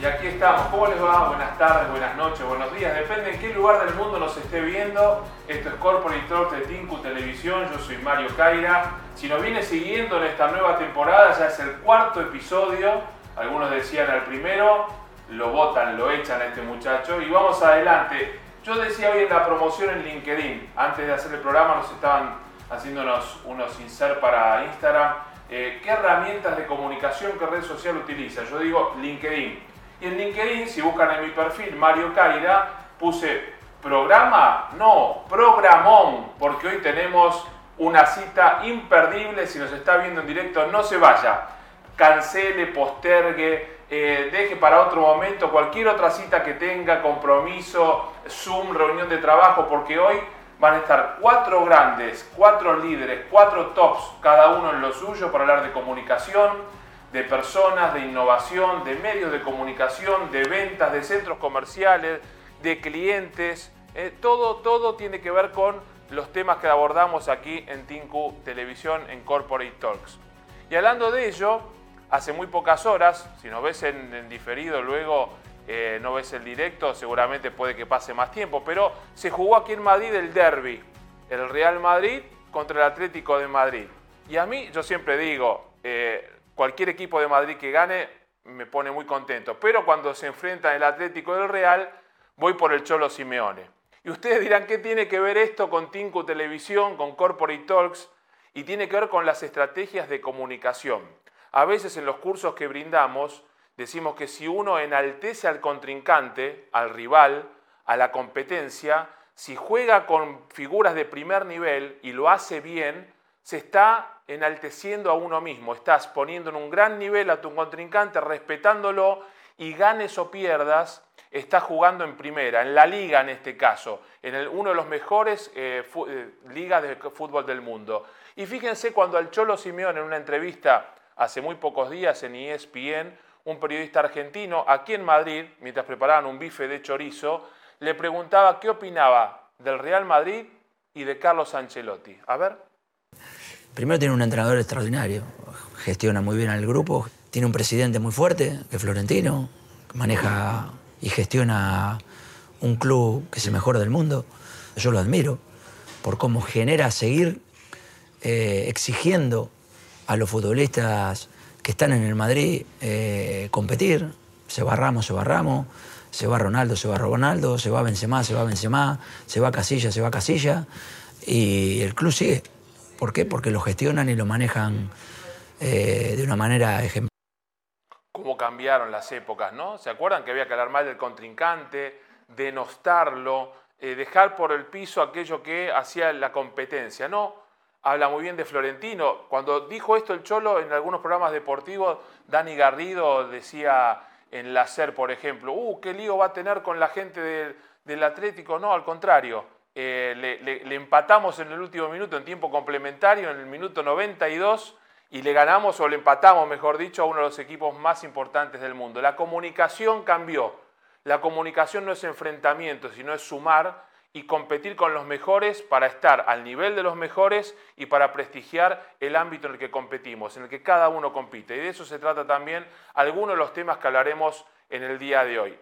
Y aquí estamos. ¿Cómo les va? Buenas tardes, buenas noches, buenos días. Depende en qué lugar del mundo nos esté viendo. Esto es Corporate Talk de Tinku Televisión. Yo soy Mario Caira. Si nos viene siguiendo en esta nueva temporada, ya es el cuarto episodio. Algunos decían al primero, lo votan, lo echan a este muchacho. Y vamos adelante. Yo decía hoy en la promoción en LinkedIn, antes de hacer el programa, nos estaban haciéndonos unos insert para Instagram. Eh, ¿Qué herramientas de comunicación, qué red social utiliza? Yo digo LinkedIn. Y en LinkedIn, si buscan en mi perfil Mario Caira, puse programa, no, programón, porque hoy tenemos una cita imperdible. Si nos está viendo en directo, no se vaya. Cancele, postergue, eh, deje para otro momento cualquier otra cita que tenga, compromiso, Zoom, reunión de trabajo, porque hoy van a estar cuatro grandes, cuatro líderes, cuatro tops, cada uno en lo suyo, para hablar de comunicación de personas, de innovación, de medios de comunicación, de ventas, de centros comerciales, de clientes. Eh, todo, todo tiene que ver con los temas que abordamos aquí en Tinku Televisión en Corporate Talks. Y hablando de ello, hace muy pocas horas, si nos ves en, diferido luego, eh, no ves el directo, seguramente puede que pase más tiempo, pero se jugó aquí en Madrid el derby, el Real Madrid contra el Atlético de Madrid. Y a mí, yo siempre digo, eh, cualquier equipo de Madrid que gane me pone muy contento. Pero cuando se enfrenta el Atlético del Real, voy por el Cholo Simeone. Y ustedes dirán, ¿qué tiene que ver esto con Tinku Televisión, con Corporate Talks? Y tiene que ver con las estrategias de comunicación. A veces en los cursos que brindamos decimos que si uno enaltece al contrincante, al rival, a la competencia, si juega con figuras de primer nivel y lo hace bien, se está enalteciendo a uno mismo, estás poniendo en un gran nivel a tu contrincante, respetándolo y ganes o pierdas, estás jugando en primera, en la liga en este caso, en uno de los mejores eh, eh, ligas de fútbol del mundo. Y fíjense cuando al Cholo Simeón en una entrevista hace muy pocos días en ESPN, un periodista argentino aquí en Madrid, mientras preparaban un bife de chorizo, le preguntaba qué opinaba del Real Madrid y de Carlos Ancelotti. A ver. Primero tiene un entrenador extraordinario, gestiona muy bien al grupo, tiene un presidente muy fuerte, que es Florentino, maneja y gestiona un club que es el mejor del mundo. Yo lo admiro por cómo genera seguir eh, exigiendo a los futbolistas que están en el Madrid eh, competir. Se va Ramos, se va Ramos, se va Ronaldo, se va Ronaldo, se va Benzema, se va Benzema, se va Casilla, se va Casilla. Y el club sigue. ¿Por qué? Porque lo gestionan y lo manejan eh, de una manera ejemplar. ¿Cómo cambiaron las épocas, no? ¿Se acuerdan que había que hablar mal del contrincante, denostarlo, eh, dejar por el piso aquello que hacía la competencia? No, habla muy bien de Florentino. Cuando dijo esto el Cholo en algunos programas deportivos, Dani Garrido decía en la SER, por ejemplo, uh, qué lío va a tener con la gente del Atlético. No, al contrario eh, le, empatamos en el último minuto en tiempo complementario, en el minuto 92, y le ganamos o le empatamos, mejor dicho, a uno de los equipos más importantes del mundo. La comunicación cambió. La comunicación no es enfrentamiento, sino es sumar y competir con los mejores para estar al nivel de los mejores y para prestigiar el ámbito en el que competimos, en el que cada uno compite. Y de eso se trata también algunos de los temas que hablaremos en el día de hoy.